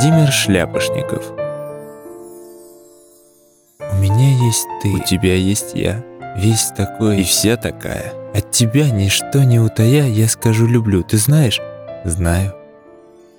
Владимир Шляпошников У меня есть ты, у тебя есть я, весь такой и вся такая. От тебя ничто не утая, я скажу люблю, ты знаешь? Знаю.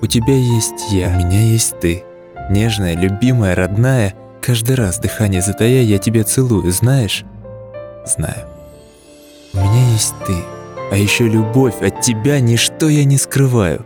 У тебя есть я, у меня есть ты. Нежная, любимая, родная, каждый раз дыхание затая, я тебя целую, знаешь? Знаю. У меня есть ты, а еще любовь, от тебя ничто я не скрываю.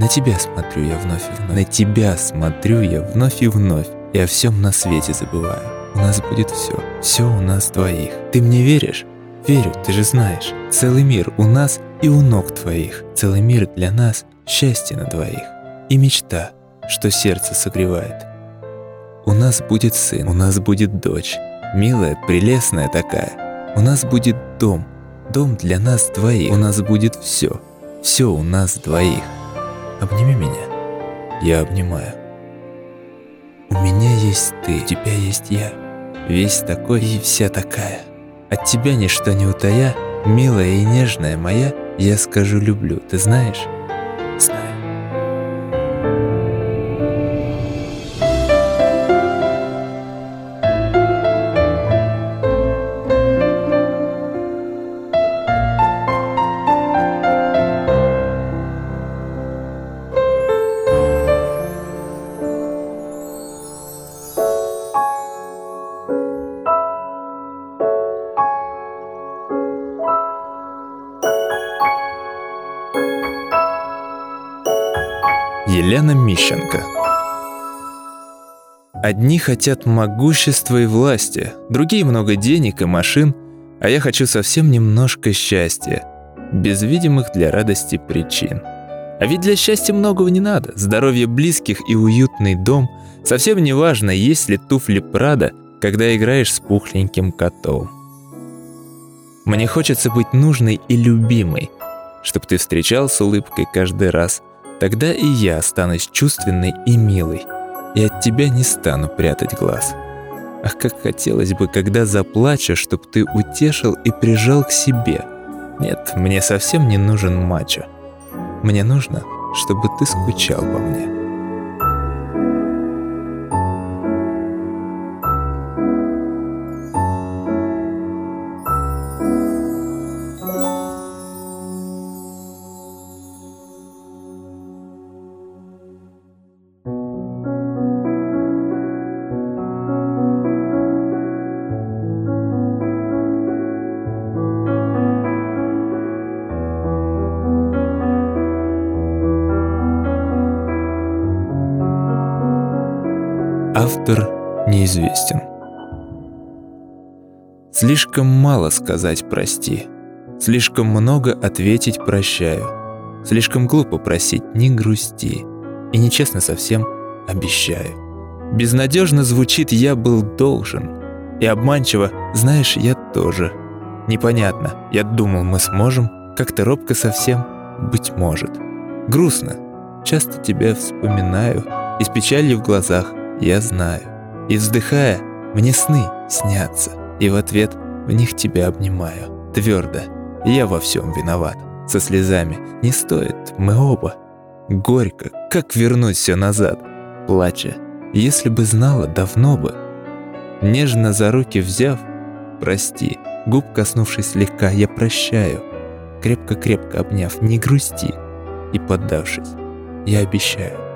На тебя смотрю я вновь и вновь. На тебя смотрю я вновь и вновь. И о всем на свете забываю. У нас будет все. Все у нас двоих. Ты мне веришь? Верю, ты же знаешь. Целый мир у нас и у ног твоих. Целый мир для нас счастье на двоих. И мечта, что сердце согревает. У нас будет сын, у нас будет дочь. Милая, прелестная такая. У нас будет дом. Дом для нас двоих. У нас будет все. Все у нас двоих. Обними меня. Я обнимаю. У меня есть ты, у тебя есть я. Весь такой и вся такая. От тебя ничто не утая, милая и нежная моя, я скажу люблю, ты знаешь? Елена Мищенко Одни хотят могущества и власти, другие много денег и машин, а я хочу совсем немножко счастья, без видимых для радости причин. А ведь для счастья многого не надо. Здоровье близких и уютный дом. Совсем не важно, есть ли туфли Прада, когда играешь с пухленьким котом. Мне хочется быть нужной и любимой, чтоб ты встречал с улыбкой каждый раз. Тогда и я останусь чувственной и милой, и от тебя не стану прятать глаз. Ах, как хотелось бы, когда заплачу, чтоб ты утешил и прижал к себе. Нет, мне совсем не нужен мачо. Мне нужно, чтобы ты скучал по мне. Автор неизвестен. Слишком мало сказать «прости», слишком много ответить «прощаю», слишком глупо просить «не грусти» и нечестно совсем «обещаю». Безнадежно звучит «я был должен» и обманчиво «знаешь, я тоже». Непонятно, я думал, мы сможем, как-то робко совсем, быть может. Грустно, часто тебя вспоминаю, и с печалью в глазах я знаю. И вздыхая, мне сны снятся, и в ответ в них тебя обнимаю. Твердо, я во всем виноват. Со слезами не стоит, мы оба. Горько, как вернуть все назад? Плача, если бы знала, давно бы. Нежно за руки взяв, прости, губ коснувшись слегка, я прощаю. Крепко-крепко обняв, не грусти. И поддавшись, я обещаю.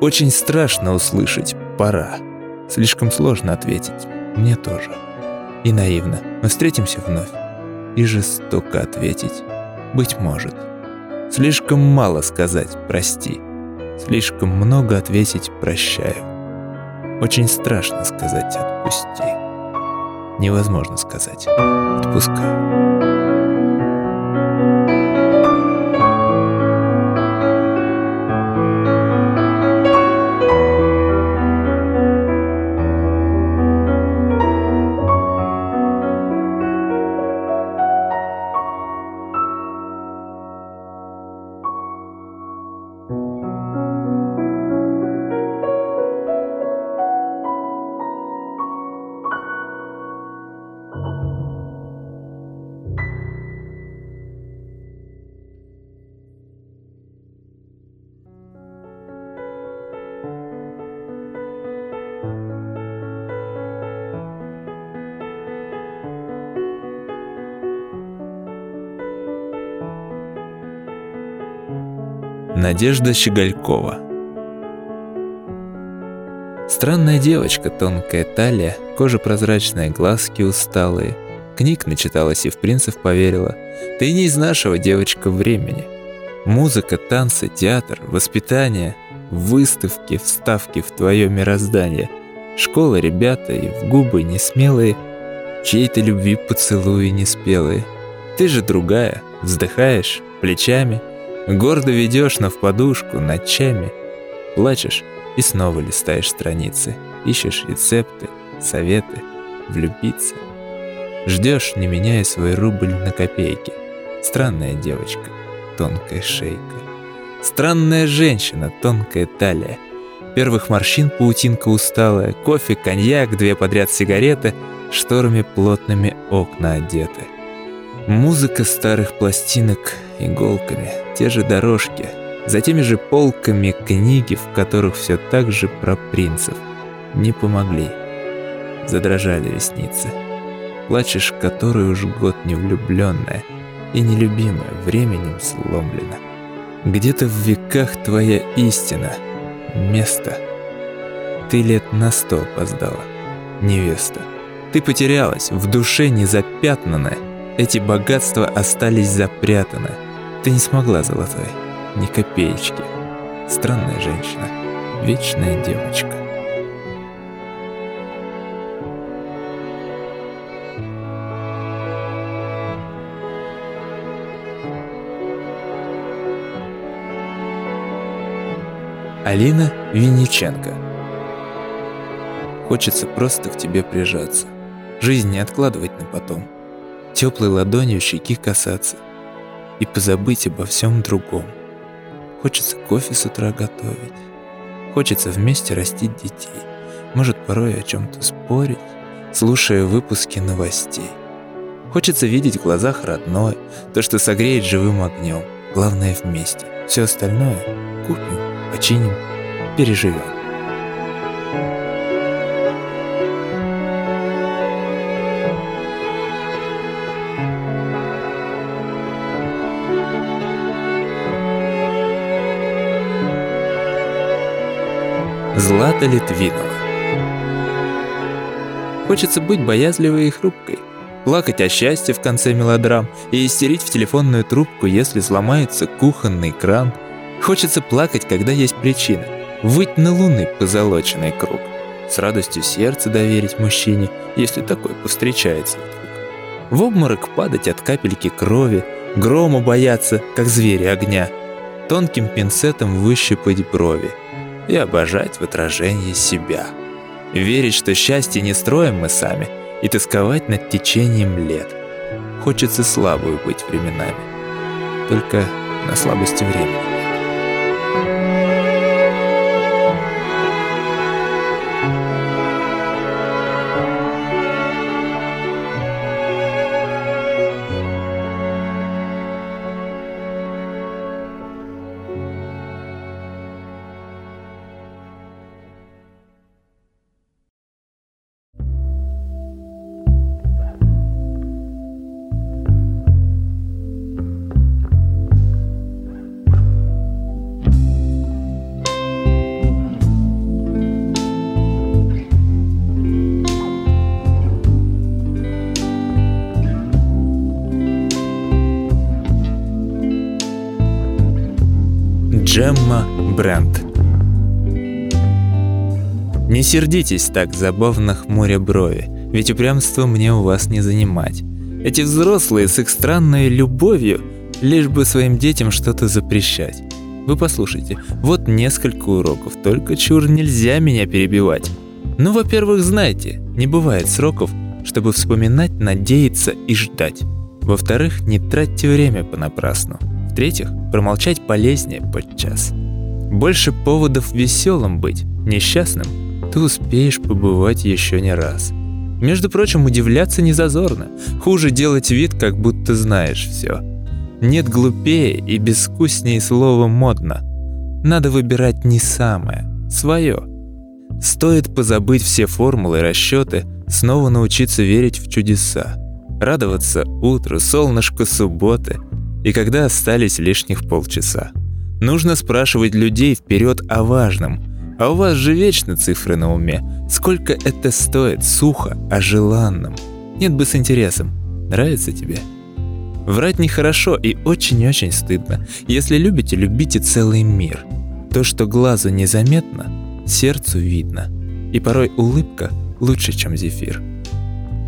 Очень страшно услышать «пора». Слишком сложно ответить. Мне тоже. И наивно. Мы встретимся вновь. И жестоко ответить. Быть может. Слишком мало сказать «прости». Слишком много ответить «прощаю». Очень страшно сказать «отпусти». Невозможно сказать «отпускаю». Надежда Щеголькова Странная девочка, тонкая талия, кожа прозрачная, глазки усталые. Книг начиталась и в принцев поверила. Ты не из нашего, девочка, времени. Музыка, танцы, театр, воспитание, выставки, вставки в твое мироздание. Школа, ребята и в губы несмелые, чьей-то любви поцелуи неспелые. Ты же другая, вздыхаешь плечами, гордо ведешь на в подушку ночами, плачешь и снова листаешь страницы, ищешь рецепты, советы, влюбиться. Ждешь, не меняя свой рубль на копейки. Странная девочка, тонкая шейка. Странная женщина, тонкая талия. Первых морщин паутинка усталая, кофе, коньяк, две подряд сигареты, шторами плотными окна одеты. Музыка старых пластинок иголками, те же дорожки — за теми же полками книги, в которых все так же про принцев. Не помогли. Задрожали ресницы. Плачешь, который уж год не влюбленная и нелюбимая, временем сломлена. Где-то в веках твоя истина, место. Ты лет на сто опоздала, невеста. Ты потерялась, в душе не запятнанная. Эти богатства остались запрятаны. Ты не смогла, золотой ни копеечки. Странная женщина, вечная девочка. Алина Винниченко Хочется просто к тебе прижаться. Жизнь не откладывать на потом. Теплой ладонью щеки касаться. И позабыть обо всем другом. Хочется кофе с утра готовить. Хочется вместе растить детей. Может, порой о чем-то спорить, слушая выпуски новостей. Хочется видеть в глазах родное, то, что согреет живым огнем. Главное вместе. Все остальное купим, починим, переживем. Злата Литвинова. Хочется быть боязливой и хрупкой, плакать о счастье в конце мелодрам и истерить в телефонную трубку, если сломается кухонный кран. Хочется плакать, когда есть причина, выть на луны позолоченный круг, с радостью сердце доверить мужчине, если такой повстречается. В обморок падать от капельки крови, грома бояться, как звери огня, тонким пинцетом выщипать брови — и обожать в отражении себя. Верить, что счастье не строим мы сами, и тосковать над течением лет. Хочется слабую быть временами, только на слабости времени. Джемма Брент Не сердитесь так, забавно хмуря брови, ведь упрямство мне у вас не занимать. Эти взрослые с их странной любовью, лишь бы своим детям что-то запрещать. Вы послушайте, вот несколько уроков, только чур нельзя меня перебивать. Ну, во-первых, знайте, не бывает сроков, чтобы вспоминать, надеяться и ждать. Во-вторых, не тратьте время понапрасну. В-третьих, промолчать полезнее подчас. Больше поводов веселым быть, несчастным, ты успеешь побывать еще не раз. Между прочим, удивляться не зазорно. Хуже делать вид, как будто знаешь все. Нет глупее и безвкуснее слова «модно». Надо выбирать не самое, свое. Стоит позабыть все формулы расчеты, снова научиться верить в чудеса. Радоваться утру, солнышко субботы, и когда остались лишних полчаса. Нужно спрашивать людей вперед о важном. А у вас же вечно цифры на уме. Сколько это стоит, сухо, о желанном. Нет бы с интересом. Нравится тебе? Врать нехорошо и очень-очень стыдно. Если любите, любите целый мир. То, что глазу незаметно, сердцу видно. И порой улыбка лучше, чем зефир.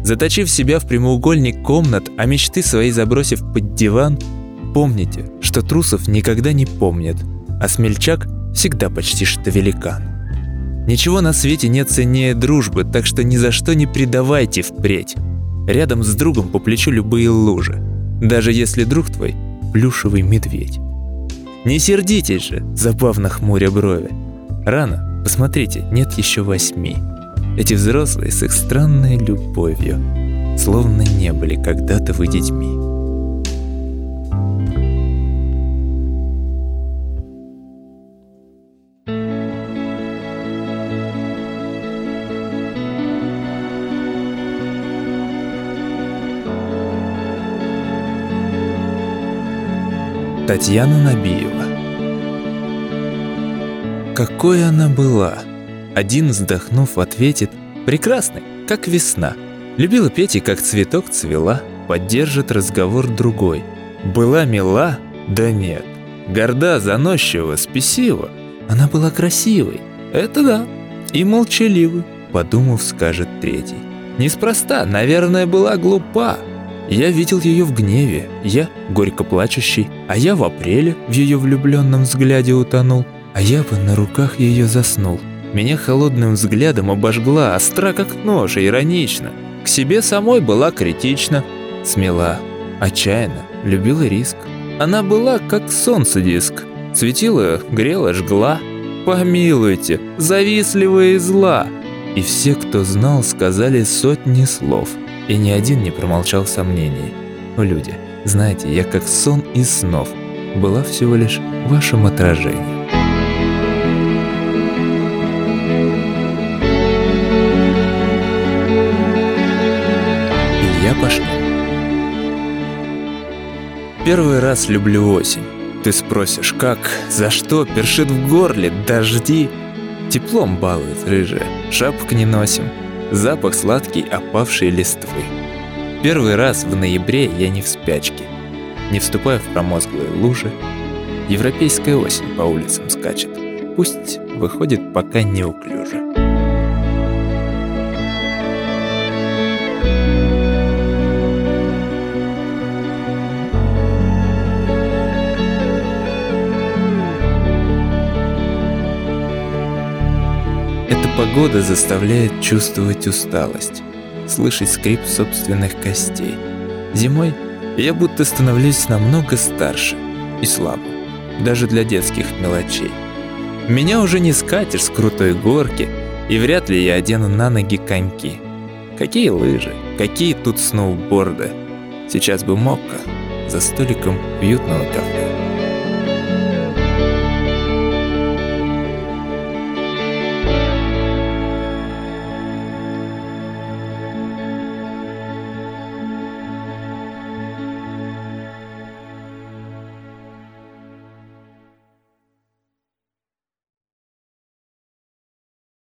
Заточив себя в прямоугольник комнат, а мечты свои забросив под диван, помните, что трусов никогда не помнят, а смельчак всегда почти что великан. Ничего на свете нет ценнее дружбы, так что ни за что не предавайте впредь. Рядом с другом по плечу любые лужи, даже если друг твой – плюшевый медведь. Не сердитесь же, забавно хмуря брови. Рано, посмотрите, нет еще восьми. Эти взрослые с их странной любовью, словно не были когда-то вы детьми. Татьяна Набиева Какой она была! Один, вздохнув, ответит «Прекрасный, как весна». Любила петь и как цветок цвела, поддержит разговор другой. Была мила? Да нет. Горда, заносчива, спесива. Она была красивой. Это да. И молчаливой, подумав, скажет третий. Неспроста, наверное, была глупа. Я видел ее в гневе, я горько плачущий, а я в апреле в ее влюбленном взгляде утонул, а я бы на руках ее заснул. Меня холодным взглядом обожгла, остра как нож, иронично. К себе самой была критична, смела, отчаянно, любила риск. Она была как солнце диск, светила, грела, жгла. Помилуйте, завистливая и зла. И все, кто знал, сказали сотни слов, и ни один не промолчал сомнений. Люди, знаете, я как сон из снов, была всего лишь вашим отражением. Илья Пашкин Первый раз люблю осень. Ты спросишь, как, за что, першит в горле, дожди. Теплом балует рыжая, шапок не носим, запах сладкий опавшей листвы. Первый раз в ноябре я не в спячке, не вступая в промозглые лужи. Европейская осень по улицам скачет, пусть выходит пока неуклюже. Погода заставляет чувствовать усталость, слышать скрип собственных костей. Зимой я будто становлюсь намного старше и слабым, даже для детских мелочей. Меня уже не скатишь с крутой горки, и вряд ли я одену на ноги коньки. Какие лыжи, какие тут сноуборды. Сейчас бы мокко за столиком уютного кафе.